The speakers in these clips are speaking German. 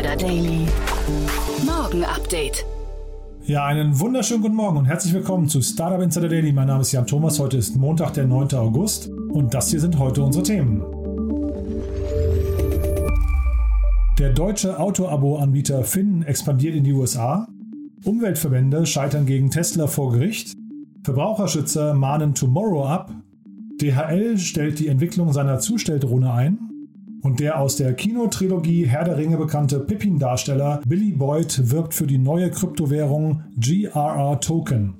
Insider Daily. Morgen Update. Ja, einen wunderschönen guten Morgen und herzlich willkommen zu Startup Insider Daily. Mein Name ist Jan Thomas. Heute ist Montag, der 9. August und das hier sind heute unsere Themen. Der deutsche Auto-Abo-Anbieter Finn expandiert in die USA. Umweltverbände scheitern gegen Tesla vor Gericht. Verbraucherschützer mahnen Tomorrow ab. DHL stellt die Entwicklung seiner Zustelldrohne ein. Und der aus der Kinotrilogie Herr der Ringe bekannte Pippin-Darsteller Billy Boyd wirbt für die neue Kryptowährung GRR Token.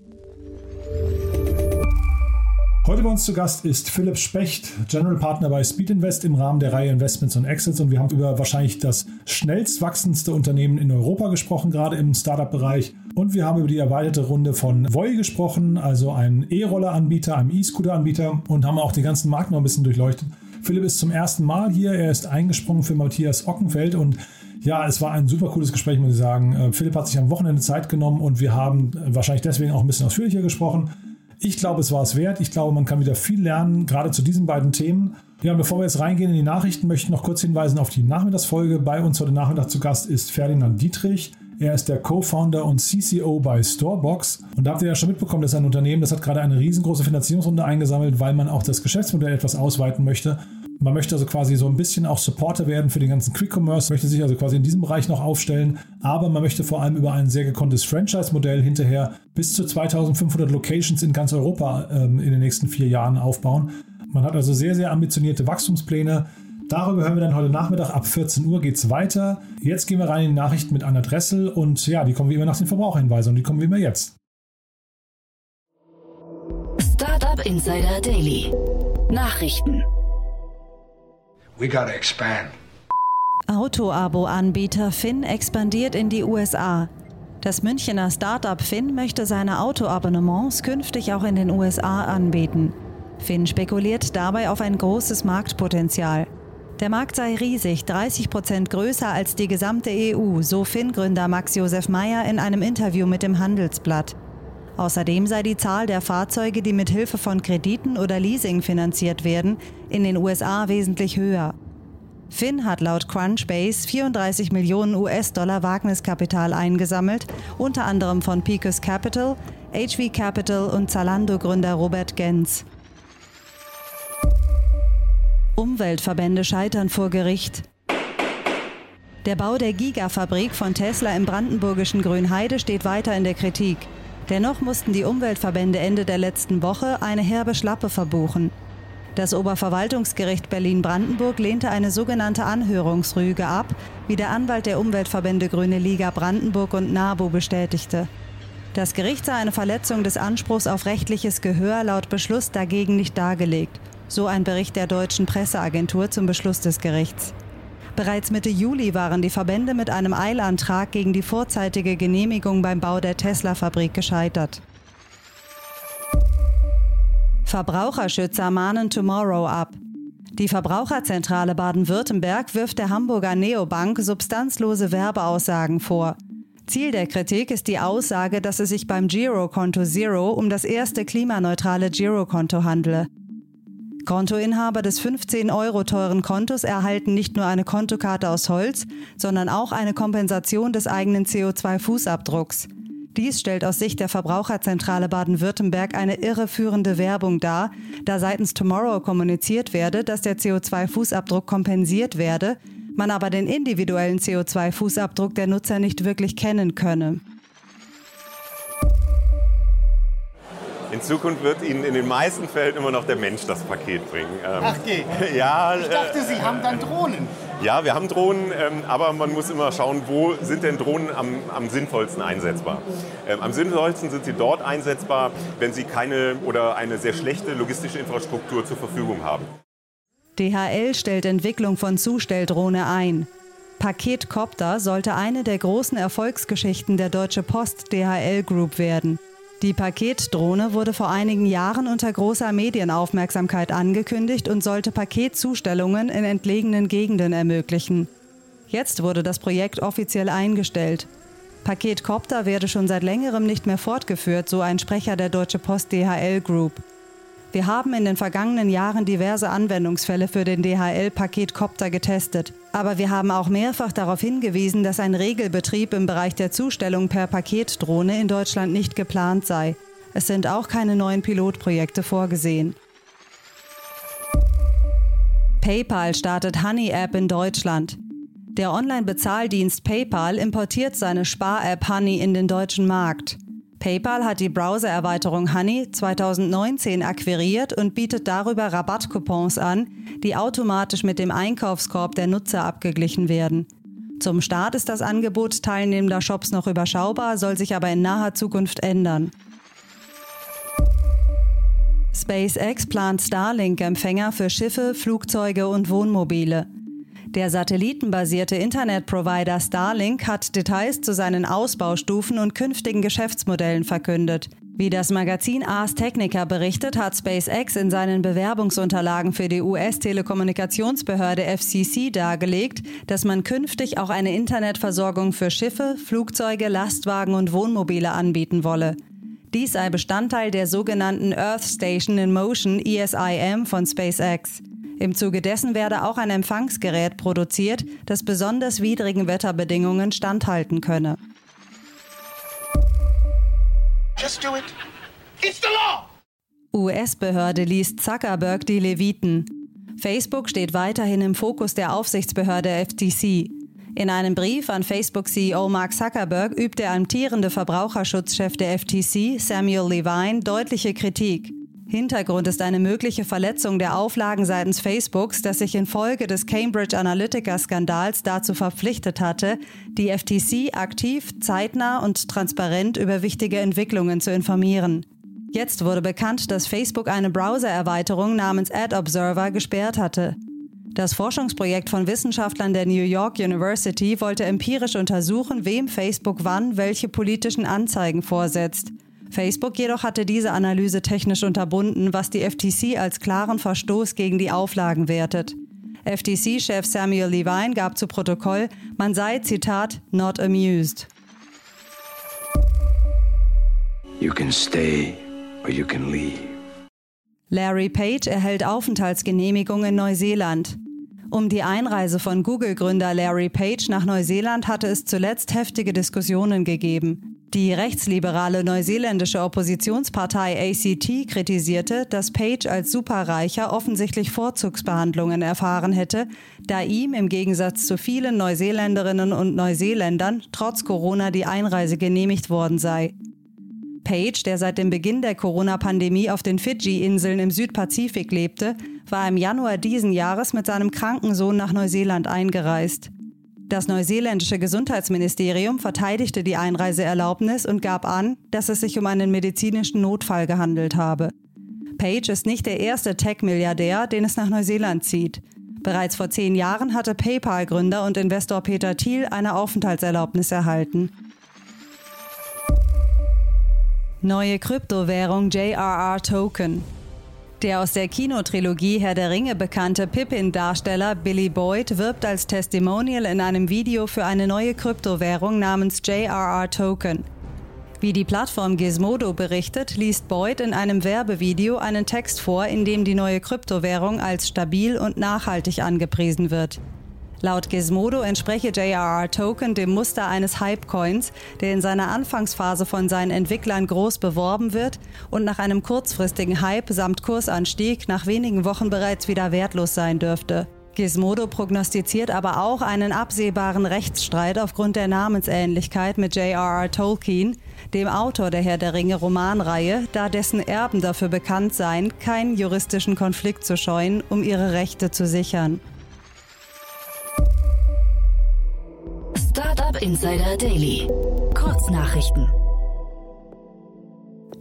Heute bei uns zu Gast ist Philipp Specht, General Partner bei Speed Invest im Rahmen der Reihe Investments und Exits und wir haben über wahrscheinlich das schnellst wachsendste Unternehmen in Europa gesprochen, gerade im Startup-Bereich. Und wir haben über die erweiterte Runde von Voi gesprochen, also ein E-Roller-Anbieter, einem E-Scooter-Anbieter und haben auch den ganzen Markt noch ein bisschen durchleuchtet. Philipp ist zum ersten Mal hier, er ist eingesprungen für Matthias Ockenfeld und ja, es war ein super cooles Gespräch, muss ich sagen. Äh, Philipp hat sich am Wochenende Zeit genommen und wir haben wahrscheinlich deswegen auch ein bisschen ausführlicher gesprochen. Ich glaube, es war es wert. Ich glaube, man kann wieder viel lernen, gerade zu diesen beiden Themen. Ja, bevor wir jetzt reingehen in die Nachrichten, möchte ich noch kurz hinweisen auf die Nachmittagsfolge. Bei uns heute Nachmittag zu Gast ist Ferdinand Dietrich. Er ist der Co-Founder und CCO bei Storebox. Und da habt ihr ja schon mitbekommen, dass ein Unternehmen, das hat gerade eine riesengroße Finanzierungsrunde eingesammelt, weil man auch das Geschäftsmodell etwas ausweiten möchte. Man möchte also quasi so ein bisschen auch Supporter werden für den ganzen Quick Commerce, möchte sich also quasi in diesem Bereich noch aufstellen, aber man möchte vor allem über ein sehr gekonntes Franchise-Modell hinterher bis zu 2500 Locations in ganz Europa ähm, in den nächsten vier Jahren aufbauen. Man hat also sehr, sehr ambitionierte Wachstumspläne. Darüber hören wir dann heute Nachmittag. Ab 14 Uhr geht es weiter. Jetzt gehen wir rein in die Nachrichten mit Anna Dressel und ja, die kommen wie immer nach den Verbraucherhinweisen und die kommen wie immer jetzt. Startup Insider Daily. Nachrichten. We gotta expand. Auto-Abo-Anbieter Finn expandiert in die USA. Das Münchner Startup Finn möchte seine Auto-Abonnements künftig auch in den USA anbieten. Finn spekuliert dabei auf ein großes Marktpotenzial. Der Markt sei riesig, 30 Prozent größer als die gesamte EU, so Finn-Gründer Max Josef Meyer in einem Interview mit dem Handelsblatt. Außerdem sei die Zahl der Fahrzeuge, die mit Hilfe von Krediten oder Leasing finanziert werden, in den USA wesentlich höher. Finn hat laut Crunchbase 34 Millionen US-Dollar Wagniskapital eingesammelt, unter anderem von Picus Capital, HV Capital und Zalando-Gründer Robert Gens. Umweltverbände scheitern vor Gericht. Der Bau der Gigafabrik von Tesla im brandenburgischen Grünheide steht weiter in der Kritik. Dennoch mussten die Umweltverbände Ende der letzten Woche eine herbe Schlappe verbuchen. Das Oberverwaltungsgericht Berlin-Brandenburg lehnte eine sogenannte Anhörungsrüge ab, wie der Anwalt der Umweltverbände Grüne Liga Brandenburg und NABU bestätigte. Das Gericht sah eine Verletzung des Anspruchs auf rechtliches Gehör laut Beschluss dagegen nicht dargelegt, so ein Bericht der deutschen Presseagentur zum Beschluss des Gerichts. Bereits Mitte Juli waren die Verbände mit einem Eilantrag gegen die vorzeitige Genehmigung beim Bau der Tesla-Fabrik gescheitert. Verbraucherschützer mahnen Tomorrow ab. Die Verbraucherzentrale Baden-Württemberg wirft der Hamburger Neobank substanzlose Werbeaussagen vor. Ziel der Kritik ist die Aussage, dass es sich beim Girokonto Zero um das erste klimaneutrale Girokonto handle. Kontoinhaber des 15 Euro teuren Kontos erhalten nicht nur eine Kontokarte aus Holz, sondern auch eine Kompensation des eigenen CO2-Fußabdrucks. Dies stellt aus Sicht der Verbraucherzentrale Baden-Württemberg eine irreführende Werbung dar, da seitens Tomorrow kommuniziert werde, dass der CO2-Fußabdruck kompensiert werde, man aber den individuellen CO2-Fußabdruck der Nutzer nicht wirklich kennen könne. In Zukunft wird Ihnen in den meisten Fällen immer noch der Mensch das Paket bringen. Ähm, Ach geht. Ja. Ich dachte, Sie haben dann Drohnen. Ja, wir haben Drohnen, ähm, aber man muss immer schauen, wo sind denn Drohnen am, am sinnvollsten einsetzbar. Ähm, am sinnvollsten sind sie dort einsetzbar, wenn sie keine oder eine sehr schlechte logistische Infrastruktur zur Verfügung haben. DHL stellt Entwicklung von Zustelldrohne ein. Paketcopter sollte eine der großen Erfolgsgeschichten der Deutsche Post DHL Group werden. Die Paketdrohne wurde vor einigen Jahren unter großer Medienaufmerksamkeit angekündigt und sollte Paketzustellungen in entlegenen Gegenden ermöglichen. Jetzt wurde das Projekt offiziell eingestellt. Paketcopter werde schon seit längerem nicht mehr fortgeführt, so ein Sprecher der Deutsche Post DHL Group. Wir haben in den vergangenen Jahren diverse Anwendungsfälle für den DHL Paketcopter getestet. Aber wir haben auch mehrfach darauf hingewiesen, dass ein Regelbetrieb im Bereich der Zustellung per Paketdrohne in Deutschland nicht geplant sei. Es sind auch keine neuen Pilotprojekte vorgesehen. PayPal startet Honey App in Deutschland. Der Online-Bezahldienst PayPal importiert seine Spar-App Honey in den deutschen Markt. PayPal hat die Browser-Erweiterung Honey 2019 akquiriert und bietet darüber Rabattcoupons an, die automatisch mit dem Einkaufskorb der Nutzer abgeglichen werden. Zum Start ist das Angebot teilnehmender Shops noch überschaubar, soll sich aber in naher Zukunft ändern. SpaceX plant Starlink-Empfänger für Schiffe, Flugzeuge und Wohnmobile. Der satellitenbasierte Internetprovider Starlink hat Details zu seinen Ausbaustufen und künftigen Geschäftsmodellen verkündet. Wie das Magazin Ars Technica berichtet, hat SpaceX in seinen Bewerbungsunterlagen für die US-Telekommunikationsbehörde FCC dargelegt, dass man künftig auch eine Internetversorgung für Schiffe, Flugzeuge, Lastwagen und Wohnmobile anbieten wolle. Dies sei Bestandteil der sogenannten Earth Station in Motion ESIM von SpaceX. Im Zuge dessen werde auch ein Empfangsgerät produziert, das besonders widrigen Wetterbedingungen standhalten könne. US-Behörde liest Zuckerberg die Leviten. Facebook steht weiterhin im Fokus der Aufsichtsbehörde FTC. In einem Brief an Facebook-CEO Mark Zuckerberg übt der amtierende Verbraucherschutzchef der FTC, Samuel Levine, deutliche Kritik. Hintergrund ist eine mögliche Verletzung der Auflagen seitens Facebooks, das sich infolge des Cambridge Analytica-Skandals dazu verpflichtet hatte, die FTC aktiv, zeitnah und transparent über wichtige Entwicklungen zu informieren. Jetzt wurde bekannt, dass Facebook eine Browser-Erweiterung namens Ad Observer gesperrt hatte. Das Forschungsprojekt von Wissenschaftlern der New York University wollte empirisch untersuchen, wem Facebook wann welche politischen Anzeigen vorsetzt. Facebook jedoch hatte diese Analyse technisch unterbunden, was die FTC als klaren Verstoß gegen die Auflagen wertet. FTC-Chef Samuel Levine gab zu Protokoll, man sei, Zitat, not amused. You can stay or you can leave. Larry Page erhält Aufenthaltsgenehmigung in Neuseeland. Um die Einreise von Google-Gründer Larry Page nach Neuseeland hatte es zuletzt heftige Diskussionen gegeben. Die rechtsliberale neuseeländische Oppositionspartei ACT kritisierte, dass Page als Superreicher offensichtlich Vorzugsbehandlungen erfahren hätte, da ihm im Gegensatz zu vielen Neuseeländerinnen und Neuseeländern trotz Corona die Einreise genehmigt worden sei. Page, der seit dem Beginn der Corona-Pandemie auf den Fidschi-Inseln im Südpazifik lebte, war im Januar diesen Jahres mit seinem kranken Sohn nach Neuseeland eingereist. Das neuseeländische Gesundheitsministerium verteidigte die Einreiseerlaubnis und gab an, dass es sich um einen medizinischen Notfall gehandelt habe. Page ist nicht der erste Tech-Milliardär, den es nach Neuseeland zieht. Bereits vor zehn Jahren hatte PayPal-Gründer und Investor Peter Thiel eine Aufenthaltserlaubnis erhalten. Neue Kryptowährung JRR Token. Der aus der Kinotrilogie Herr der Ringe bekannte Pippin-Darsteller Billy Boyd wirbt als Testimonial in einem Video für eine neue Kryptowährung namens JRR Token. Wie die Plattform Gizmodo berichtet, liest Boyd in einem Werbevideo einen Text vor, in dem die neue Kryptowährung als stabil und nachhaltig angepriesen wird. Laut Gizmodo entspreche JRR Token dem Muster eines Hypecoins, der in seiner Anfangsphase von seinen Entwicklern groß beworben wird und nach einem kurzfristigen Hype samt Kursanstieg nach wenigen Wochen bereits wieder wertlos sein dürfte. Gizmodo prognostiziert aber auch einen absehbaren Rechtsstreit aufgrund der Namensähnlichkeit mit J.R.R. Tolkien, dem Autor der Herr der Ringe Romanreihe, da dessen Erben dafür bekannt seien, keinen juristischen Konflikt zu scheuen, um ihre Rechte zu sichern. Startup Insider Daily. Kurznachrichten.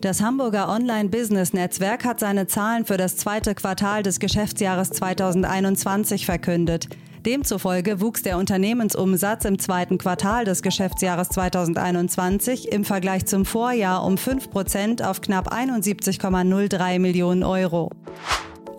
Das Hamburger Online-Business-Netzwerk hat seine Zahlen für das zweite Quartal des Geschäftsjahres 2021 verkündet. Demzufolge wuchs der Unternehmensumsatz im zweiten Quartal des Geschäftsjahres 2021 im Vergleich zum Vorjahr um 5 Prozent auf knapp 71,03 Millionen Euro.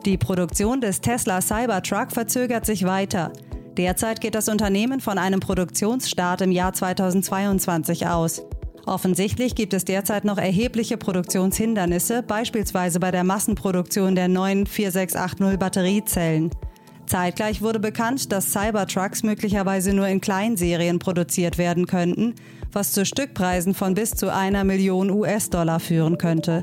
Die Produktion des Tesla Cybertruck verzögert sich weiter. Derzeit geht das Unternehmen von einem Produktionsstart im Jahr 2022 aus. Offensichtlich gibt es derzeit noch erhebliche Produktionshindernisse, beispielsweise bei der Massenproduktion der neuen 4680 Batteriezellen. Zeitgleich wurde bekannt, dass Cybertrucks möglicherweise nur in Kleinserien produziert werden könnten, was zu Stückpreisen von bis zu einer Million US-Dollar führen könnte.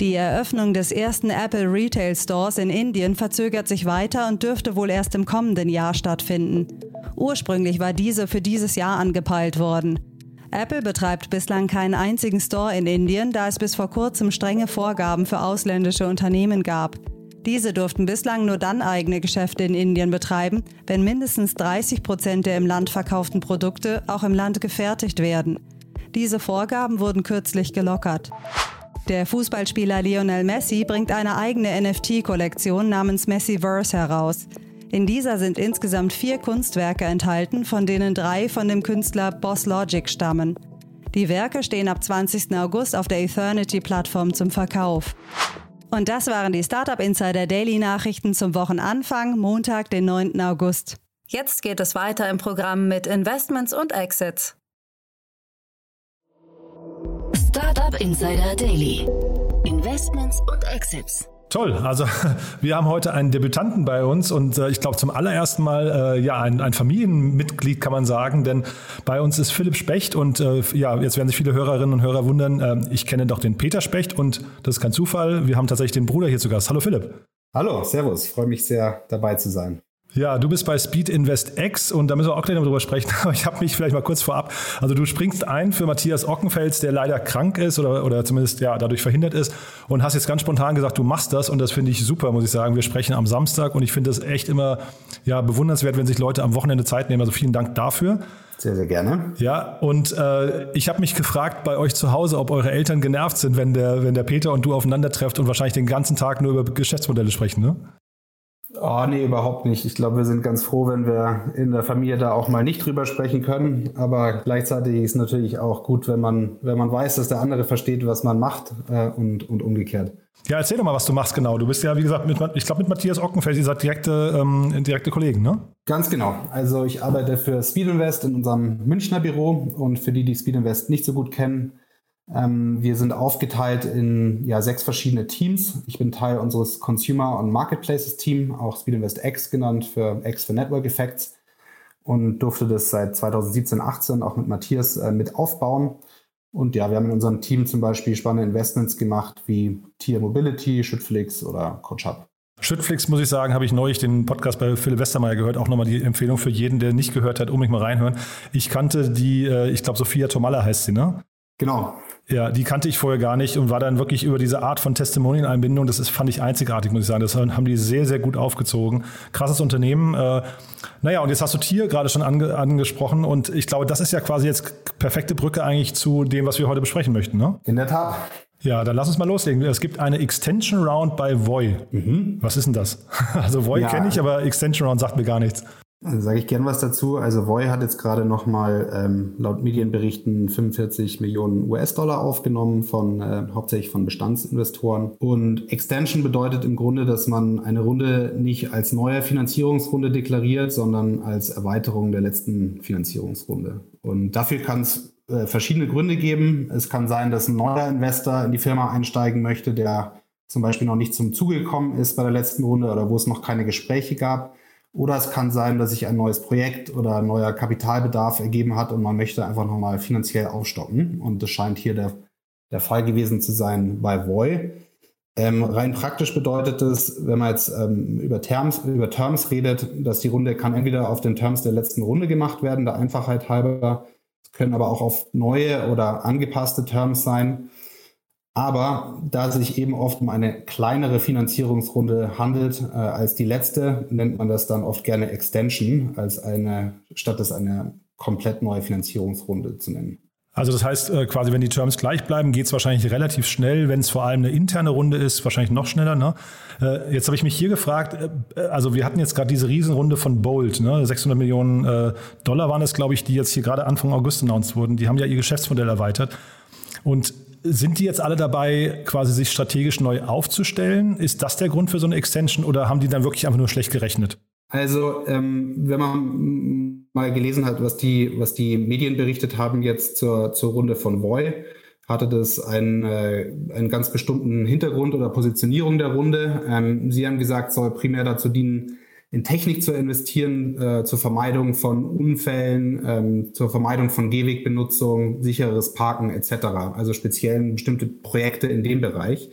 Die Eröffnung des ersten Apple Retail Stores in Indien verzögert sich weiter und dürfte wohl erst im kommenden Jahr stattfinden. Ursprünglich war diese für dieses Jahr angepeilt worden. Apple betreibt bislang keinen einzigen Store in Indien, da es bis vor kurzem strenge Vorgaben für ausländische Unternehmen gab. Diese durften bislang nur dann eigene Geschäfte in Indien betreiben, wenn mindestens 30 Prozent der im Land verkauften Produkte auch im Land gefertigt werden. Diese Vorgaben wurden kürzlich gelockert. Der Fußballspieler Lionel Messi bringt eine eigene NFT-Kollektion namens Messiverse heraus. In dieser sind insgesamt vier Kunstwerke enthalten, von denen drei von dem Künstler Boss Logic stammen. Die Werke stehen ab 20. August auf der Eternity-Plattform zum Verkauf. Und das waren die Startup Insider Daily Nachrichten zum Wochenanfang, Montag, den 9. August. Jetzt geht es weiter im Programm mit Investments und Exits. Startup Insider Daily. Investments und Exits. Toll, also wir haben heute einen Debütanten bei uns und äh, ich glaube zum allerersten Mal äh, ja ein, ein, Familienmitglied kann man sagen, denn bei uns ist Philipp Specht und äh, ja, jetzt werden sich viele Hörerinnen und Hörer wundern, ähm, ich kenne doch den Peter Specht und das ist kein Zufall, wir haben tatsächlich den Bruder hier zu Gast. Hallo Philipp. Hallo, Servus, freue mich sehr dabei zu sein. Ja, du bist bei Speed Invest X und da müssen wir auch gleich noch drüber sprechen. Aber ich habe mich vielleicht mal kurz vorab. Also du springst ein für Matthias Ockenfels, der leider krank ist oder, oder zumindest ja dadurch verhindert ist und hast jetzt ganz spontan gesagt, du machst das und das finde ich super, muss ich sagen. Wir sprechen am Samstag und ich finde es echt immer ja bewundernswert, wenn sich Leute am Wochenende Zeit nehmen. Also vielen Dank dafür. Sehr, sehr gerne. Ja, und äh, ich habe mich gefragt bei euch zu Hause, ob eure Eltern genervt sind, wenn der, wenn der Peter und du aufeinandertrefft und wahrscheinlich den ganzen Tag nur über Geschäftsmodelle sprechen, ne? Oh, nee, überhaupt nicht. Ich glaube, wir sind ganz froh, wenn wir in der Familie da auch mal nicht drüber sprechen können. Aber gleichzeitig ist es natürlich auch gut, wenn man, wenn man weiß, dass der andere versteht, was man macht äh, und, und umgekehrt. Ja, erzähl doch mal, was du machst genau. Du bist ja, wie gesagt, mit, ich glaube, mit Matthias Ockenfeld, ihr seid direkte, ähm, direkte Kollegen, ne? Ganz genau. Also ich arbeite für Speed Invest in unserem Münchner Büro und für die, die Speed Invest nicht so gut kennen, ähm, wir sind aufgeteilt in ja, sechs verschiedene Teams. Ich bin Teil unseres Consumer- und Marketplaces Team, auch Speed Invest X genannt, für X für Network Effects und durfte das seit 2017, 18 auch mit Matthias äh, mit aufbauen. Und ja, wir haben in unserem Team zum Beispiel spannende Investments gemacht wie Tier Mobility, Schüttflix oder CoachUp. Schüttflix, muss ich sagen, habe ich neulich den Podcast bei Philipp Westermeier gehört. Auch nochmal die Empfehlung für jeden, der nicht gehört hat, unbedingt mal reinhören. Ich kannte die, äh, ich glaube, Sophia Tomalla heißt sie, ne? Genau. Ja, die kannte ich vorher gar nicht und war dann wirklich über diese Art von Testimonial-Einbindung, das ist, fand ich einzigartig, muss ich sagen. Das haben die sehr, sehr gut aufgezogen. Krasses Unternehmen. Äh, naja, und jetzt hast du Tier gerade schon ange angesprochen und ich glaube, das ist ja quasi jetzt perfekte Brücke eigentlich zu dem, was wir heute besprechen möchten, ne? In der Tat. Ja, dann lass uns mal loslegen. Es gibt eine Extension Round bei Voy. Mhm. Was ist denn das? Also Voy ja. kenne ich, aber Extension Round sagt mir gar nichts. Also sage ich gern was dazu. Also Voy hat jetzt gerade nochmal ähm, laut Medienberichten 45 Millionen US-Dollar aufgenommen von äh, hauptsächlich von Bestandsinvestoren. Und Extension bedeutet im Grunde, dass man eine Runde nicht als neue Finanzierungsrunde deklariert, sondern als Erweiterung der letzten Finanzierungsrunde. Und dafür kann es äh, verschiedene Gründe geben. Es kann sein, dass ein neuer Investor in die Firma einsteigen möchte, der zum Beispiel noch nicht zum Zuge gekommen ist bei der letzten Runde oder wo es noch keine Gespräche gab. Oder es kann sein, dass sich ein neues Projekt oder ein neuer Kapitalbedarf ergeben hat und man möchte einfach nochmal finanziell aufstocken. Und das scheint hier der, der Fall gewesen zu sein bei Voy. Ähm, rein praktisch bedeutet es, wenn man jetzt ähm, über, Terms, über Terms redet, dass die Runde kann entweder auf den Terms der letzten Runde gemacht werden, der Einfachheit halber, es können aber auch auf neue oder angepasste Terms sein. Aber da sich eben oft um eine kleinere Finanzierungsrunde handelt äh, als die letzte, nennt man das dann oft gerne Extension, als eine, statt es eine komplett neue Finanzierungsrunde zu nennen. Also das heißt äh, quasi, wenn die Terms gleich bleiben, geht es wahrscheinlich relativ schnell. Wenn es vor allem eine interne Runde ist, wahrscheinlich noch schneller. Ne? Äh, jetzt habe ich mich hier gefragt, äh, also wir hatten jetzt gerade diese Riesenrunde von Bolt, ne? 600 Millionen äh, Dollar waren es, glaube ich, die jetzt hier gerade Anfang August announced wurden. Die haben ja ihr Geschäftsmodell erweitert. Und sind die jetzt alle dabei, quasi sich strategisch neu aufzustellen? Ist das der Grund für so eine Extension oder haben die dann wirklich einfach nur schlecht gerechnet? Also, ähm, wenn man mal gelesen hat, was die, was die Medien berichtet haben jetzt zur, zur Runde von Voy, hatte das einen, äh, einen ganz bestimmten Hintergrund oder Positionierung der Runde. Ähm, Sie haben gesagt, soll primär dazu dienen, in Technik zu investieren, äh, zur Vermeidung von Unfällen, ähm, zur Vermeidung von Gehwegbenutzung, sicheres Parken etc. Also speziell bestimmte Projekte in dem Bereich.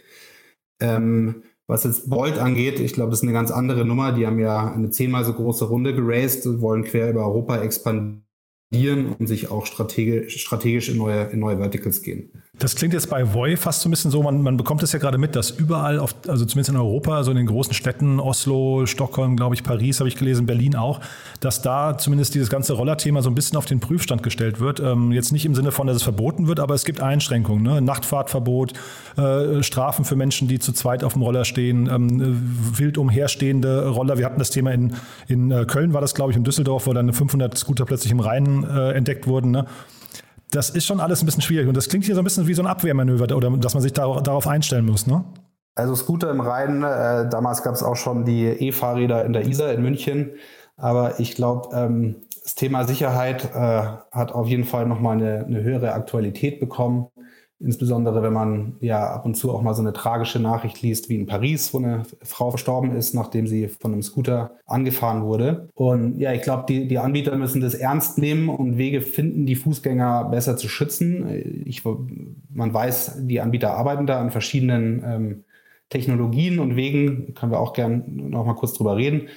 Ähm, was jetzt Bolt angeht, ich glaube, das ist eine ganz andere Nummer. Die haben ja eine zehnmal so große Runde geraced, wollen quer über Europa expandieren und sich auch strategisch, strategisch in, neue, in neue Verticals gehen. Das klingt jetzt bei Voi fast so ein bisschen so, man, man bekommt es ja gerade mit, dass überall, auf, also zumindest in Europa, also in den großen Städten, Oslo, Stockholm, glaube ich, Paris habe ich gelesen, Berlin auch, dass da zumindest dieses ganze Rollerthema so ein bisschen auf den Prüfstand gestellt wird. Ähm, jetzt nicht im Sinne von, dass es verboten wird, aber es gibt Einschränkungen. Ne? Nachtfahrtverbot, äh, Strafen für Menschen, die zu zweit auf dem Roller stehen, ähm, wild umherstehende Roller. Wir hatten das Thema in, in äh, Köln, war das, glaube ich, in Düsseldorf, wo dann 500 Scooter plötzlich im Rhein äh, entdeckt wurden. Ne? Das ist schon alles ein bisschen schwierig. Und das klingt hier so ein bisschen wie so ein Abwehrmanöver, oder dass man sich darauf einstellen muss, ne? Also Scooter im Rhein, äh, damals gab es auch schon die E-Fahrräder in der Isar in München. Aber ich glaube, ähm, das Thema Sicherheit äh, hat auf jeden Fall nochmal eine, eine höhere Aktualität bekommen. Insbesondere wenn man ja ab und zu auch mal so eine tragische Nachricht liest, wie in Paris, wo eine Frau verstorben ist, nachdem sie von einem Scooter angefahren wurde. Und ja, ich glaube, die, die Anbieter müssen das ernst nehmen und Wege finden, die Fußgänger besser zu schützen. Ich, man weiß, die Anbieter arbeiten da an verschiedenen ähm, Technologien und Wegen, können wir auch gern noch mal kurz drüber reden.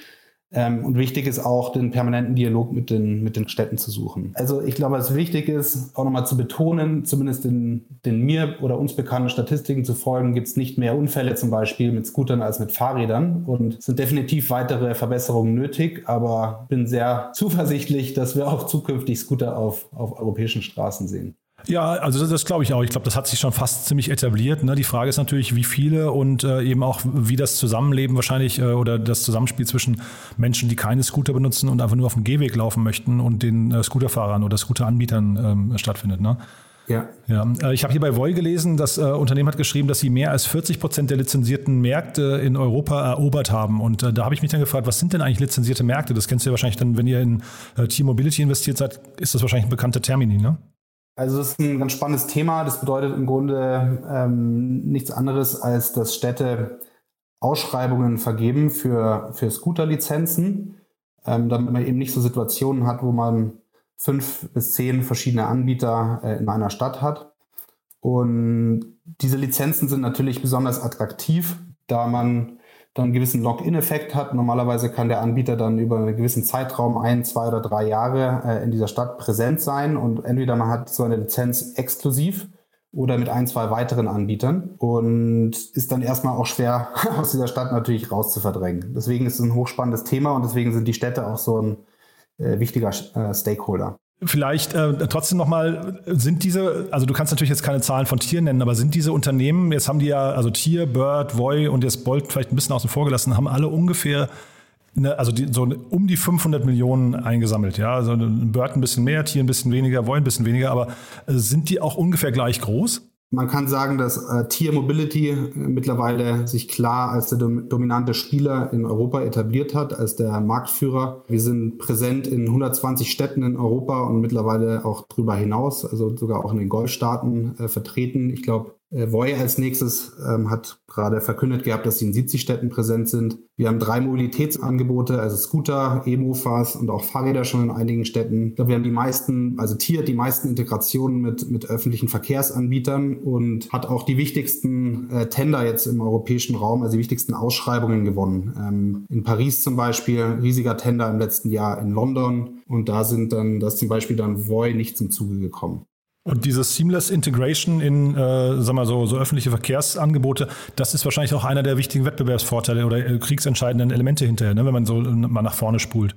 Ähm, und wichtig ist auch, den permanenten Dialog mit den, mit den Städten zu suchen. Also ich glaube, was wichtig ist, auch nochmal zu betonen, zumindest in den mir oder uns bekannten Statistiken zu folgen, gibt es nicht mehr Unfälle zum Beispiel mit Scootern als mit Fahrrädern. Und es sind definitiv weitere Verbesserungen nötig, aber bin sehr zuversichtlich, dass wir auch zukünftig Scooter auf, auf europäischen Straßen sehen. Ja, also das, das glaube ich auch. Ich glaube, das hat sich schon fast ziemlich etabliert. Ne? Die Frage ist natürlich, wie viele und äh, eben auch, wie das Zusammenleben wahrscheinlich äh, oder das Zusammenspiel zwischen Menschen, die keine Scooter benutzen und einfach nur auf dem Gehweg laufen möchten und den äh, Scooterfahrern oder Scooteranbietern ähm, stattfindet. Ne? Ja. ja. Äh, ich habe hier bei Voi gelesen, das äh, Unternehmen hat geschrieben, dass sie mehr als 40 Prozent der lizenzierten Märkte in Europa erobert haben. Und äh, da habe ich mich dann gefragt, was sind denn eigentlich lizenzierte Märkte? Das kennst du ja wahrscheinlich dann, wenn ihr in äh, T-Mobility investiert seid, ist das wahrscheinlich ein bekannter Termini, ne? Also das ist ein ganz spannendes Thema. Das bedeutet im Grunde ähm, nichts anderes, als dass Städte Ausschreibungen vergeben für, für Scooterlizenzen, ähm, damit man eben nicht so Situationen hat, wo man fünf bis zehn verschiedene Anbieter äh, in einer Stadt hat. Und diese Lizenzen sind natürlich besonders attraktiv, da man dann einen gewissen Login-Effekt hat. Normalerweise kann der Anbieter dann über einen gewissen Zeitraum, ein, zwei oder drei Jahre äh, in dieser Stadt präsent sein und entweder man hat so eine Lizenz exklusiv oder mit ein, zwei weiteren Anbietern und ist dann erstmal auch schwer aus dieser Stadt natürlich rauszuverdrängen. Deswegen ist es ein hochspannendes Thema und deswegen sind die Städte auch so ein äh, wichtiger äh, Stakeholder. Vielleicht äh, trotzdem nochmal, sind diese, also du kannst natürlich jetzt keine Zahlen von Tieren nennen, aber sind diese Unternehmen, jetzt haben die ja, also Tier, Bird, Voy und jetzt Bolt vielleicht ein bisschen außen vor gelassen, haben alle ungefähr, eine, also die, so um die 500 Millionen eingesammelt. Ja, also Bird ein bisschen mehr, Tier ein bisschen weniger, Voy ein bisschen weniger, aber äh, sind die auch ungefähr gleich groß? Man kann sagen, dass äh, Tier Mobility äh, mittlerweile sich klar als der dom dominante Spieler in Europa etabliert hat, als der Marktführer. Wir sind präsent in 120 Städten in Europa und mittlerweile auch darüber hinaus, also sogar auch in den Golfstaaten äh, vertreten. Ich glaube, Voy als nächstes ähm, hat gerade verkündet gehabt, dass sie in 70 Städten präsent sind. Wir haben drei Mobilitätsangebote, also Scooter, E-Mofas und auch Fahrräder schon in einigen Städten. Ich glaube, wir haben die meisten, also Tier die meisten Integrationen mit, mit öffentlichen Verkehrsanbietern und hat auch die wichtigsten äh, Tender jetzt im europäischen Raum, also die wichtigsten Ausschreibungen gewonnen. Ähm, in Paris zum Beispiel, riesiger Tender im letzten Jahr in London und da sind dann, da ist zum Beispiel dann Voy nicht zum Zuge gekommen. Und diese Seamless Integration in, äh, sag mal so, so öffentliche Verkehrsangebote, das ist wahrscheinlich auch einer der wichtigen Wettbewerbsvorteile oder äh, kriegsentscheidenden Elemente hinterher, ne, wenn man so mal nach vorne spult.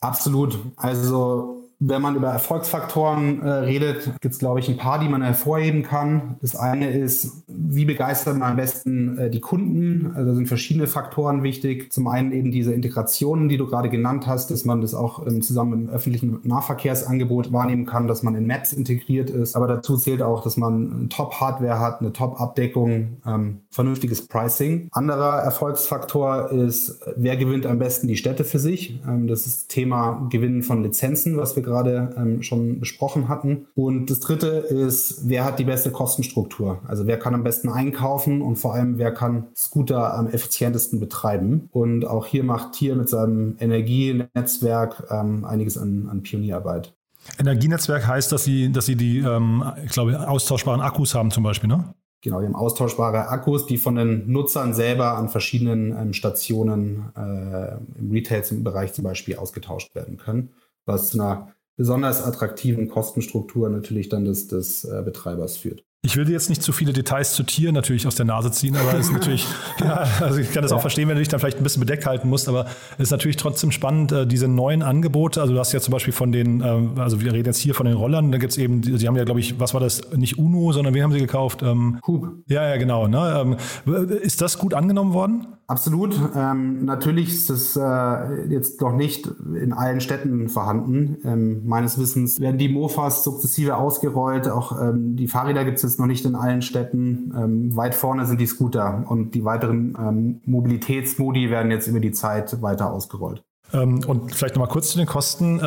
Absolut. Also wenn man über Erfolgsfaktoren äh, redet, gibt es, glaube ich, ein paar, die man hervorheben kann. Das eine ist, wie begeistert man am besten äh, die Kunden? Also sind verschiedene Faktoren wichtig. Zum einen eben diese Integrationen, die du gerade genannt hast, dass man das auch ähm, zusammen im öffentlichen Nahverkehrsangebot wahrnehmen kann, dass man in Maps integriert ist. Aber dazu zählt auch, dass man Top-Hardware hat, eine Top-Abdeckung, ähm, vernünftiges Pricing. Anderer Erfolgsfaktor ist, wer gewinnt am besten die Städte für sich? Ähm, das ist Thema Gewinnen von Lizenzen, was wir gerade ähm, schon besprochen hatten. Und das dritte ist, wer hat die beste Kostenstruktur? Also wer kann am besten einkaufen und vor allem, wer kann Scooter am effizientesten betreiben? Und auch hier macht Tier mit seinem Energienetzwerk ähm, einiges an, an Pionierarbeit. Energienetzwerk heißt, dass Sie, dass Sie die, ähm, ich glaube, austauschbaren Akkus haben zum Beispiel, ne? Genau, wir haben austauschbare Akkus, die von den Nutzern selber an verschiedenen ähm, Stationen äh, im Retail-Bereich zum Beispiel ausgetauscht werden können, was zu einer besonders attraktiven Kostenstruktur natürlich dann des, des äh, Betreibers führt. Ich will dir jetzt nicht zu viele Details zu Tieren natürlich aus der Nase ziehen, aber es ist natürlich, ja, also ich kann das ja. auch verstehen, wenn du dich dann vielleicht ein bisschen bedeckt halten musst, aber es ist natürlich trotzdem spannend, äh, diese neuen Angebote. Also du hast ja zum Beispiel von den, ähm, also wir reden jetzt hier von den Rollern, da gibt es eben, sie haben ja, glaube ich, was war das, nicht Uno, sondern wen haben sie gekauft? Ähm, Hub. Ja, ja, genau. Ne? Ähm, ist das gut angenommen worden? Absolut. Ähm, natürlich ist es äh, jetzt noch nicht in allen Städten vorhanden. Ähm, meines Wissens werden die Mofas sukzessive ausgerollt. Auch ähm, die Fahrräder gibt es jetzt noch nicht in allen Städten. Ähm, weit vorne sind die Scooter und die weiteren ähm, Mobilitätsmodi werden jetzt über die Zeit weiter ausgerollt. Ähm, und vielleicht nochmal kurz zu den Kosten.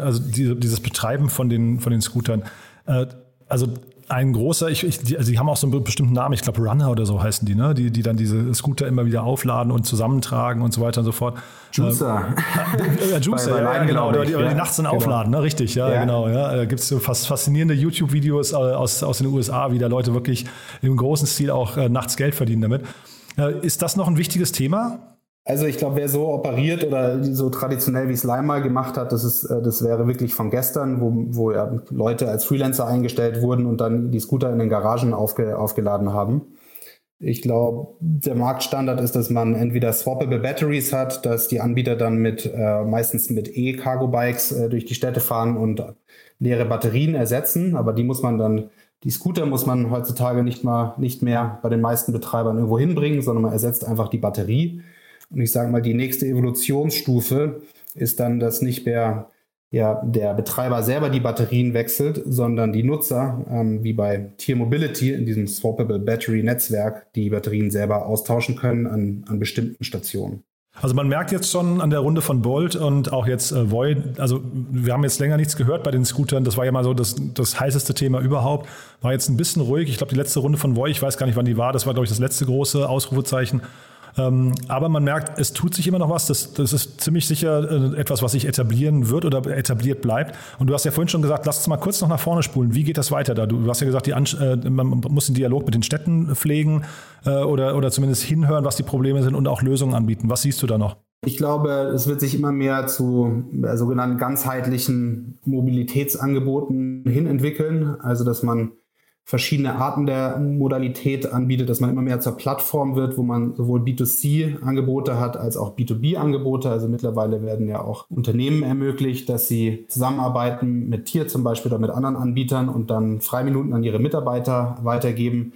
also die, dieses Betreiben von den, von den Scootern. Äh, also ein großer, ich, ich, die, also die haben auch so einen bestimmten Namen, ich glaube Runner oder so heißen die, ne? die, die dann diese Scooter immer wieder aufladen und zusammentragen und so weiter und so fort. Juicer. Äh, äh, Juicer, bei, bei ja, genau, oder die, ja. die nachts dann genau. aufladen, ne? richtig, ja, ja. genau. Ja. Da gibt es so fast faszinierende YouTube-Videos äh, aus, aus den USA, wie da Leute wirklich im großen Stil auch äh, nachts Geld verdienen damit. Äh, ist das noch ein wichtiges Thema? Also ich glaube, wer so operiert oder so traditionell wie es mal gemacht hat, das, ist, äh, das wäre wirklich von gestern, wo, wo ja Leute als Freelancer eingestellt wurden und dann die Scooter in den Garagen aufge, aufgeladen haben. Ich glaube, der Marktstandard ist, dass man entweder swappable Batteries hat, dass die Anbieter dann mit äh, meistens mit E-Cargo-Bikes äh, durch die Städte fahren und leere Batterien ersetzen. Aber die muss man dann, die Scooter muss man heutzutage nicht mal nicht mehr bei den meisten Betreibern irgendwo hinbringen, sondern man ersetzt einfach die Batterie. Und ich sage mal, die nächste Evolutionsstufe ist dann, dass nicht mehr ja, der Betreiber selber die Batterien wechselt, sondern die Nutzer, ähm, wie bei Tier Mobility in diesem Swappable Battery Netzwerk, die Batterien selber austauschen können an, an bestimmten Stationen. Also man merkt jetzt schon an der Runde von Bolt und auch jetzt äh, Void, also wir haben jetzt länger nichts gehört bei den Scootern, das war ja mal so das, das heißeste Thema überhaupt, war jetzt ein bisschen ruhig. Ich glaube, die letzte Runde von Void, ich weiß gar nicht, wann die war, das war, glaube ich, das letzte große Ausrufezeichen. Ähm, aber man merkt, es tut sich immer noch was. Das, das ist ziemlich sicher äh, etwas, was sich etablieren wird oder etabliert bleibt. Und du hast ja vorhin schon gesagt, lass uns mal kurz noch nach vorne spulen. Wie geht das weiter da? Du hast ja gesagt, äh, man muss den Dialog mit den Städten pflegen äh, oder, oder zumindest hinhören, was die Probleme sind und auch Lösungen anbieten. Was siehst du da noch? Ich glaube, es wird sich immer mehr zu sogenannten ganzheitlichen Mobilitätsangeboten hin entwickeln. Also, dass man verschiedene Arten der Modalität anbietet, dass man immer mehr zur Plattform wird, wo man sowohl B2C-Angebote hat als auch B2B-Angebote. Also mittlerweile werden ja auch Unternehmen ermöglicht, dass sie zusammenarbeiten mit Tier zum Beispiel oder mit anderen Anbietern und dann Freiminuten an ihre Mitarbeiter weitergeben.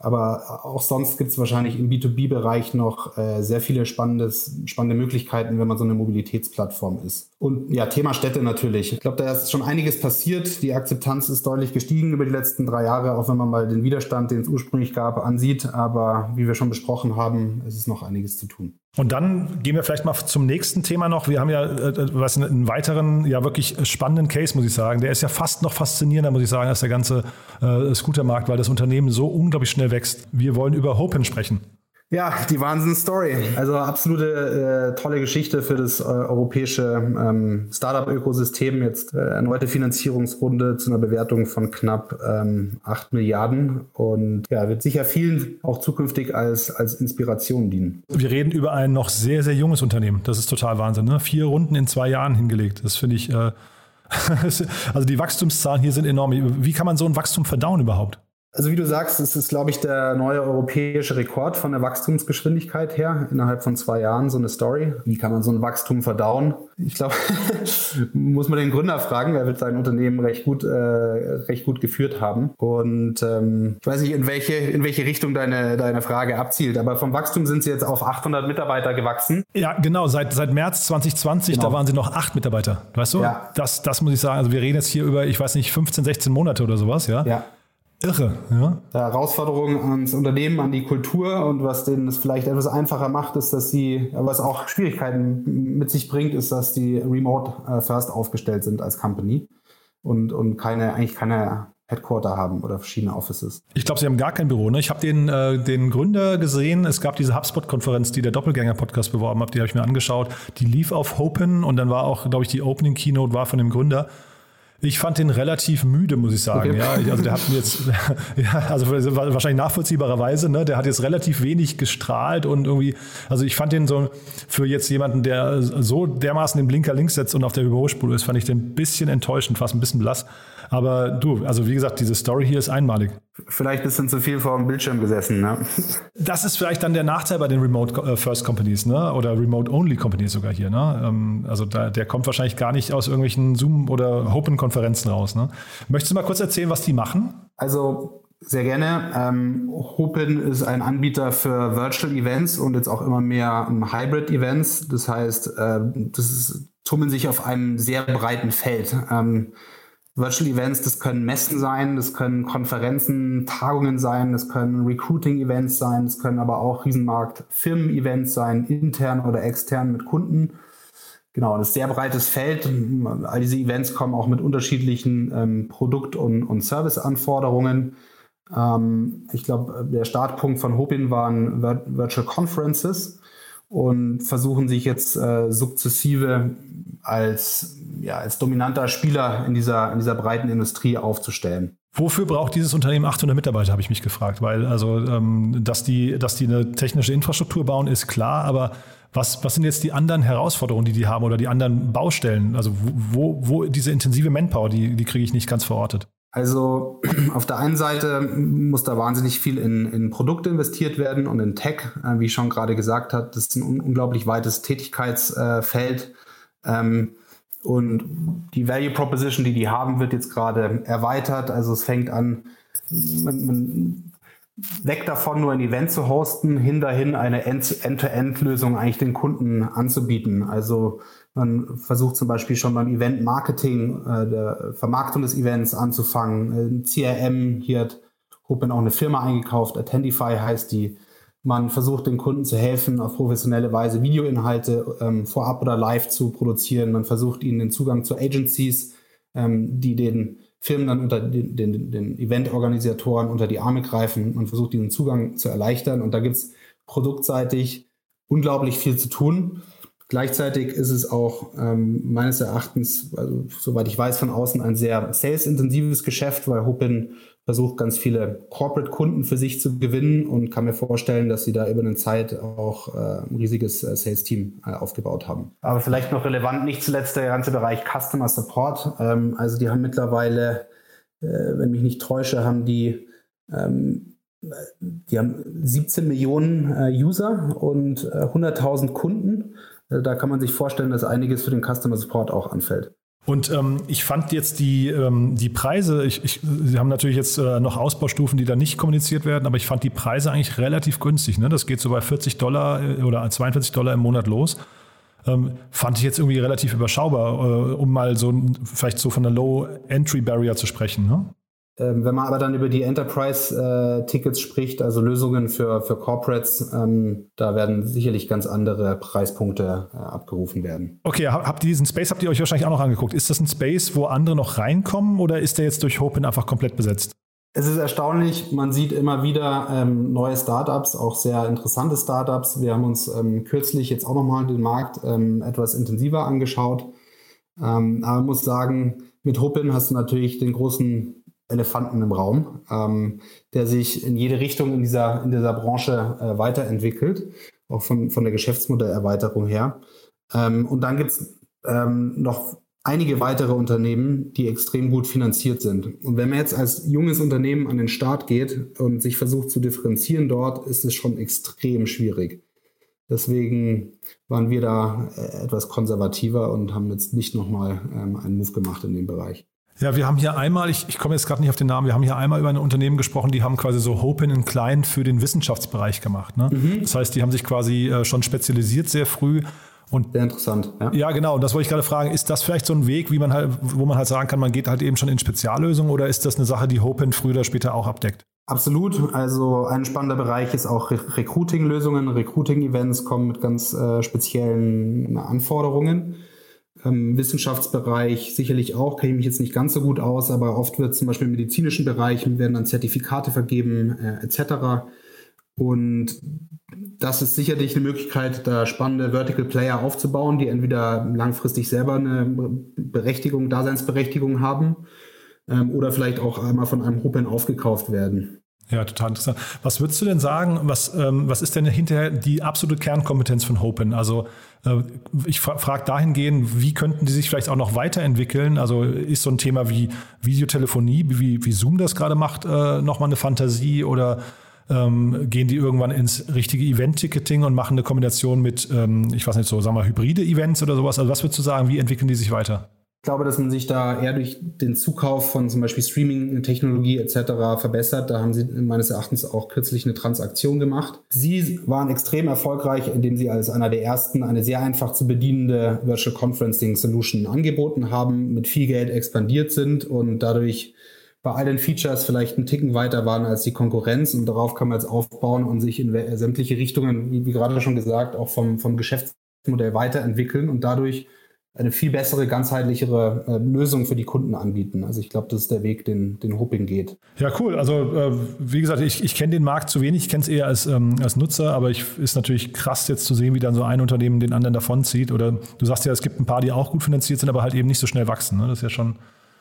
Aber auch sonst gibt es wahrscheinlich im B2B-Bereich noch äh, sehr viele spannendes, spannende Möglichkeiten, wenn man so eine Mobilitätsplattform ist. Und ja, Thema Städte natürlich. Ich glaube, da ist schon einiges passiert. Die Akzeptanz ist deutlich gestiegen über die letzten drei Jahre, auch wenn man mal den Widerstand, den es ursprünglich gab, ansieht. Aber wie wir schon besprochen haben, ist es noch einiges zu tun. Und dann gehen wir vielleicht mal zum nächsten Thema noch. Wir haben ja äh, äh was einen weiteren, ja wirklich spannenden Case, muss ich sagen. Der ist ja fast noch faszinierender, muss ich sagen, als der ganze äh, Scootermarkt, weil das Unternehmen so unglaublich schnell wächst. Wir wollen über Hopen sprechen. Ja, die Wahnsinn-Story. Also absolute äh, tolle Geschichte für das äh, europäische ähm, Startup-Ökosystem. Jetzt äh, erneute Finanzierungsrunde zu einer Bewertung von knapp ähm, 8 Milliarden und ja, wird sicher vielen auch zukünftig als, als Inspiration dienen. Wir reden über ein noch sehr, sehr junges Unternehmen. Das ist total Wahnsinn. Ne? Vier Runden in zwei Jahren hingelegt. Das finde ich, äh, also die Wachstumszahlen hier sind enorm. Wie kann man so ein Wachstum verdauen überhaupt? Also wie du sagst, es ist, glaube ich, der neue europäische Rekord von der Wachstumsgeschwindigkeit her. Innerhalb von zwei Jahren so eine Story. Wie kann man so ein Wachstum verdauen? Ich glaube, muss man den Gründer fragen. Er wird sein Unternehmen recht gut, äh, recht gut geführt haben. Und ähm, ich weiß nicht, in welche, in welche Richtung deine, deine Frage abzielt. Aber vom Wachstum sind sie jetzt auf 800 Mitarbeiter gewachsen. Ja, genau. Seit, seit März 2020, genau. da waren sie noch acht Mitarbeiter. Weißt du? Ja. Das, das muss ich sagen. Also wir reden jetzt hier über, ich weiß nicht, 15, 16 Monate oder sowas, ja? Ja. Irre, ja. Herausforderungen ans Unternehmen, an die Kultur und was denen es vielleicht etwas einfacher macht, ist, dass sie, was auch Schwierigkeiten mit sich bringt, ist, dass die remote äh, first aufgestellt sind als Company und, und keine, eigentlich keine Headquarter haben oder verschiedene Offices. Ich glaube, sie haben gar kein Büro. Ne? Ich habe den, äh, den Gründer gesehen. Es gab diese HubSpot-Konferenz, die der Doppelgänger-Podcast beworben hat. Die habe ich mir angeschaut. Die lief auf Hopen und dann war auch, glaube ich, die Opening Keynote war von dem Gründer. Ich fand den relativ müde, muss ich sagen. Okay. Ja, also der hat mir jetzt, ja, also wahrscheinlich nachvollziehbarerweise, ne? Der hat jetzt relativ wenig gestrahlt und irgendwie, also ich fand den so für jetzt jemanden, der so dermaßen den Blinker links setzt und auf der Überholspur ist, fand ich den ein bisschen enttäuschend, fast ein bisschen blass. Aber du, also wie gesagt, diese Story hier ist einmalig. Vielleicht ein bisschen zu viel vor dem Bildschirm gesessen, ne? Das ist vielleicht dann der Nachteil bei den Remote äh, First Companies, ne? Oder Remote Only Companies sogar hier, ne? Ähm, also da, der kommt wahrscheinlich gar nicht aus irgendwelchen Zoom- oder Open-Konferenzen raus, ne? Möchtest du mal kurz erzählen, was die machen? Also sehr gerne. Ähm, Hopin ist ein Anbieter für Virtual Events und jetzt auch immer mehr um, Hybrid Events. Das heißt, äh, das ist, tummeln sich auf einem sehr breiten Feld. Ähm, Virtual Events, das können Messen sein, das können Konferenzen, Tagungen sein, das können Recruiting-Events sein, das können aber auch Riesenmarkt-Firmen-Events sein, intern oder extern mit Kunden. Genau, das ist ein sehr breites Feld. All diese Events kommen auch mit unterschiedlichen ähm, Produkt- und, und Serviceanforderungen. Ähm, ich glaube, der Startpunkt von Hopin waren Virtual Conferences und versuchen sich jetzt äh, sukzessive als, ja, als dominanter Spieler in dieser, in dieser breiten Industrie aufzustellen. Wofür braucht dieses Unternehmen 800 Mitarbeiter, habe ich mich gefragt. Weil also, ähm, dass, die, dass die eine technische Infrastruktur bauen, ist klar, aber was, was sind jetzt die anderen Herausforderungen, die die haben oder die anderen Baustellen? Also wo, wo diese intensive Manpower, die, die kriege ich nicht ganz verortet. Also auf der einen Seite muss da wahnsinnig viel in, in Produkte investiert werden und in Tech, äh, wie ich schon gerade gesagt habe. Das ist ein un unglaublich weites Tätigkeitsfeld. Ähm, und die Value Proposition, die die haben, wird jetzt gerade erweitert. Also es fängt an, man, man weg davon, nur ein Event zu hosten, hin dahin eine End-to-End-Lösung eigentlich den Kunden anzubieten. Also man versucht zum Beispiel schon beim Event-Marketing, äh, der Vermarktung des Events anzufangen. CRM, hier hat Hopin auch eine Firma eingekauft, Attendify heißt die. Man versucht den Kunden zu helfen, auf professionelle Weise Videoinhalte ähm, vorab oder live zu produzieren. Man versucht ihnen den Zugang zu Agencies, ähm, die den Firmen dann unter den, den, den Eventorganisatoren unter die Arme greifen. Man versucht ihnen Zugang zu erleichtern. Und da gibt es produktseitig unglaublich viel zu tun. Gleichzeitig ist es auch ähm, meines Erachtens, also, soweit ich weiß, von außen ein sehr sales-intensives Geschäft, weil Hopin versucht, ganz viele Corporate-Kunden für sich zu gewinnen und kann mir vorstellen, dass sie da über eine Zeit auch äh, ein riesiges äh, Sales-Team äh, aufgebaut haben. Aber vielleicht noch relevant, nicht zuletzt der ganze Bereich Customer Support. Ähm, also die haben mittlerweile, wenn mich nicht täusche, haben die ähm, die haben 17 Millionen User und äh, 100.000 Kunden äh, da kann man sich vorstellen, dass einiges für den Customer Support auch anfällt. Und ähm, ich fand jetzt die, ähm, die Preise, ich, ich, Sie haben natürlich jetzt äh, noch Ausbaustufen, die da nicht kommuniziert werden, aber ich fand die Preise eigentlich relativ günstig. Ne? Das geht so bei 40 Dollar äh, oder 42 Dollar im Monat los. Ähm, fand ich jetzt irgendwie relativ überschaubar, äh, um mal so vielleicht so von der Low-Entry-Barrier zu sprechen. Ne? Ähm, wenn man aber dann über die Enterprise-Tickets äh, spricht, also Lösungen für, für Corporates, ähm, da werden sicherlich ganz andere Preispunkte äh, abgerufen werden. Okay, habt ihr diesen Space, habt ihr euch wahrscheinlich auch noch angeguckt. Ist das ein Space, wo andere noch reinkommen oder ist der jetzt durch Hopin einfach komplett besetzt? Es ist erstaunlich, man sieht immer wieder ähm, neue Startups, auch sehr interessante Startups. Wir haben uns ähm, kürzlich jetzt auch nochmal den Markt ähm, etwas intensiver angeschaut. Ähm, aber man muss sagen, mit Hopin hast du natürlich den großen Elefanten im Raum, ähm, der sich in jede Richtung in dieser, in dieser Branche äh, weiterentwickelt, auch von, von der Geschäftsmodellerweiterung her. Ähm, und dann gibt's ähm, noch einige weitere Unternehmen, die extrem gut finanziert sind. Und wenn man jetzt als junges Unternehmen an den Start geht und sich versucht zu differenzieren dort, ist es schon extrem schwierig. Deswegen waren wir da äh, etwas konservativer und haben jetzt nicht nochmal ähm, einen Move gemacht in dem Bereich. Ja, wir haben hier einmal, ich, ich komme jetzt gerade nicht auf den Namen, wir haben hier einmal über ein Unternehmen gesprochen, die haben quasi so Hopin in Client für den Wissenschaftsbereich gemacht. Ne? Mhm. Das heißt, die haben sich quasi äh, schon spezialisiert sehr früh Und Sehr interessant. Ja. ja, genau. Das wollte ich gerade fragen. Ist das vielleicht so ein Weg, wie man halt, wo man halt sagen kann, man geht halt eben schon in Speziallösungen oder ist das eine Sache, die Hopin früher oder später auch abdeckt? Absolut. Also ein spannender Bereich ist auch Re Recruiting-Lösungen. Recruiting-Events kommen mit ganz äh, speziellen Anforderungen. Ähm, Wissenschaftsbereich sicherlich auch, kenne ich mich jetzt nicht ganz so gut aus, aber oft wird zum Beispiel im medizinischen Bereich werden dann Zertifikate vergeben äh, etc. Und das ist sicherlich eine Möglichkeit, da spannende Vertical Player aufzubauen, die entweder langfristig selber eine Berechtigung, Daseinsberechtigung haben ähm, oder vielleicht auch einmal von einem Open aufgekauft werden. Ja, total interessant. Was würdest du denn sagen, was, ähm, was ist denn hinterher die absolute Kernkompetenz von Hopen? Also äh, ich frage dahingehend, wie könnten die sich vielleicht auch noch weiterentwickeln? Also ist so ein Thema wie Videotelefonie, wie, wie Zoom das gerade macht, äh, nochmal eine Fantasie oder ähm, gehen die irgendwann ins richtige Event-Ticketing und machen eine Kombination mit, ähm, ich weiß nicht, so sagen wir hybride Events oder sowas? Also was würdest du sagen, wie entwickeln die sich weiter? Ich glaube, dass man sich da eher durch den Zukauf von zum Beispiel Streaming-Technologie etc. verbessert. Da haben sie meines Erachtens auch kürzlich eine Transaktion gemacht. Sie waren extrem erfolgreich, indem sie als einer der ersten eine sehr einfach zu bedienende Virtual Conferencing Solution angeboten haben, mit viel Geld expandiert sind und dadurch bei all den Features vielleicht einen Ticken weiter waren als die Konkurrenz und darauf kann man jetzt aufbauen und sich in sämtliche Richtungen, wie, wie gerade schon gesagt, auch vom, vom Geschäftsmodell weiterentwickeln und dadurch eine viel bessere, ganzheitlichere äh, Lösung für die Kunden anbieten. Also ich glaube, das ist der Weg, den, den Hoping geht. Ja, cool. Also äh, wie gesagt, ich, ich kenne den Markt zu wenig, ich kenne es eher als, ähm, als Nutzer, aber ich ist natürlich krass jetzt zu sehen, wie dann so ein Unternehmen den anderen davonzieht. Oder du sagst ja, es gibt ein paar, die auch gut finanziert sind, aber halt eben nicht so schnell wachsen. Ne? Das ist ja schon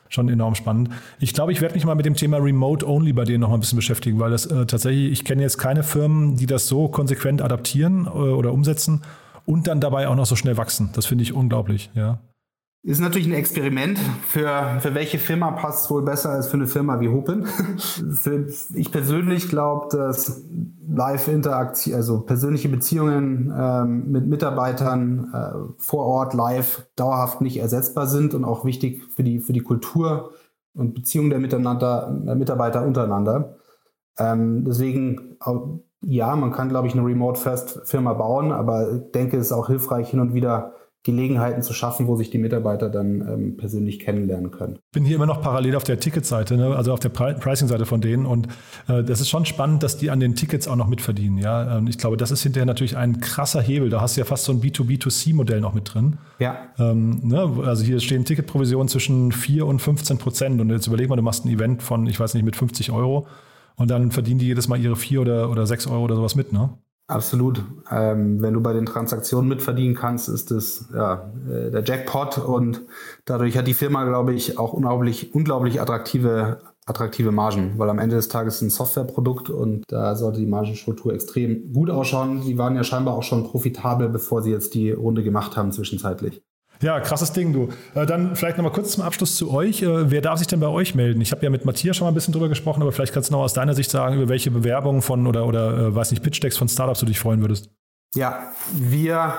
schon enorm spannend. Ich glaube, ich werde mich mal mit dem Thema Remote Only bei denen noch mal ein bisschen beschäftigen, weil das äh, tatsächlich, ich kenne jetzt keine Firmen, die das so konsequent adaptieren äh, oder umsetzen und dann dabei auch noch so schnell wachsen. Das finde ich unglaublich, ja. Ist natürlich ein Experiment. Für, für welche Firma passt es wohl besser als für eine Firma wie Hopin? ich persönlich glaube, dass Live-Interaktion, also persönliche Beziehungen ähm, mit Mitarbeitern äh, vor Ort live dauerhaft nicht ersetzbar sind und auch wichtig für die, für die Kultur und Beziehungen der, der Mitarbeiter untereinander. Ähm, deswegen ja, man kann, glaube ich, eine Remote-First-Firma bauen, aber ich denke, es ist auch hilfreich, hin und wieder Gelegenheiten zu schaffen, wo sich die Mitarbeiter dann ähm, persönlich kennenlernen können. Ich bin hier immer noch parallel auf der Ticketseite, ne? also auf der Pricing-Seite von denen und äh, das ist schon spannend, dass die an den Tickets auch noch mitverdienen. Ja? Ähm, ich glaube, das ist hinterher natürlich ein krasser Hebel. Da hast du ja fast so ein B2B2C-Modell noch mit drin. Ja. Ähm, ne? Also hier stehen Ticketprovisionen zwischen 4 und 15 Prozent und jetzt überleg mal, du machst ein Event von, ich weiß nicht, mit 50 Euro und dann verdienen die jedes Mal ihre vier oder, oder sechs Euro oder sowas mit, ne? Absolut. Ähm, wenn du bei den Transaktionen mitverdienen kannst, ist das ja, äh, der Jackpot und dadurch hat die Firma, glaube ich, auch unglaublich, unglaublich attraktive, attraktive Margen, weil am Ende des Tages ist ein Softwareprodukt und da sollte die Margenstruktur extrem gut ausschauen. Sie waren ja scheinbar auch schon profitabel, bevor sie jetzt die Runde gemacht haben zwischenzeitlich. Ja, krasses Ding, du. Äh, dann vielleicht nochmal kurz zum Abschluss zu euch. Äh, wer darf sich denn bei euch melden? Ich habe ja mit Matthias schon mal ein bisschen drüber gesprochen, aber vielleicht kannst du noch aus deiner Sicht sagen, über welche Bewerbungen von oder, oder äh, weiß nicht, Pitch-Decks von Startups du dich freuen würdest. Ja, wir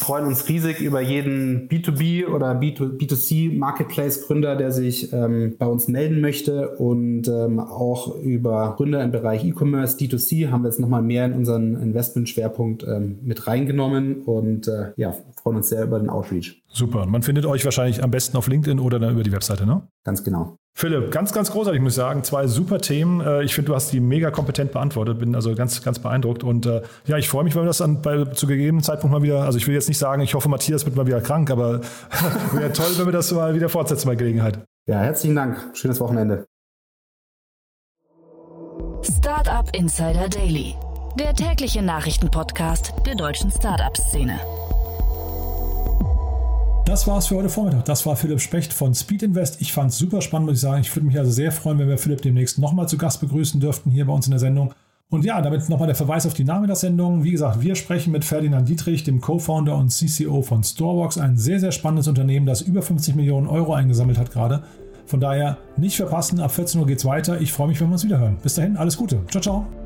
freuen uns riesig über jeden B2B oder B2C Marketplace Gründer, der sich ähm, bei uns melden möchte und ähm, auch über Gründer im Bereich E-Commerce, D2C haben wir jetzt nochmal mehr in unseren Investmentschwerpunkt ähm, mit reingenommen und äh, ja, freuen uns sehr über den Outreach. Super. Man findet euch wahrscheinlich am besten auf LinkedIn oder dann über die Webseite, ne? Ganz genau. Philipp, ganz, ganz großartig, muss ich sagen. Zwei super Themen. Äh, ich finde, du hast die mega kompetent beantwortet. Bin also ganz, ganz beeindruckt. Und äh, ja, ich freue mich, wenn wir das dann bei, zu gegebenen Zeitpunkt mal wieder, also ich will jetzt nicht sagen, ich hoffe, Matthias wird mal wieder krank, aber wäre toll, wenn wir das mal wieder fortsetzen bei Gelegenheit. Ja, herzlichen Dank. Schönes Wochenende. Startup Insider Daily, der tägliche Nachrichtenpodcast der deutschen Startup-Szene. Das war's für heute Vormittag. Das war Philipp Specht von Speed Invest. Ich fand es super spannend, muss ich sagen. Ich würde mich also sehr freuen, wenn wir Philipp demnächst nochmal zu Gast begrüßen dürften hier bei uns in der Sendung. Und ja, damit nochmal der Verweis auf die Namen der Sendung. Wie gesagt, wir sprechen mit Ferdinand Dietrich, dem Co-Founder und CCO von Storebox, ein sehr, sehr spannendes Unternehmen, das über 50 Millionen Euro eingesammelt hat gerade. Von daher nicht verpassen, ab 14 Uhr geht's weiter. Ich freue mich, wenn wir uns wieder hören. Bis dahin, alles Gute. Ciao, ciao.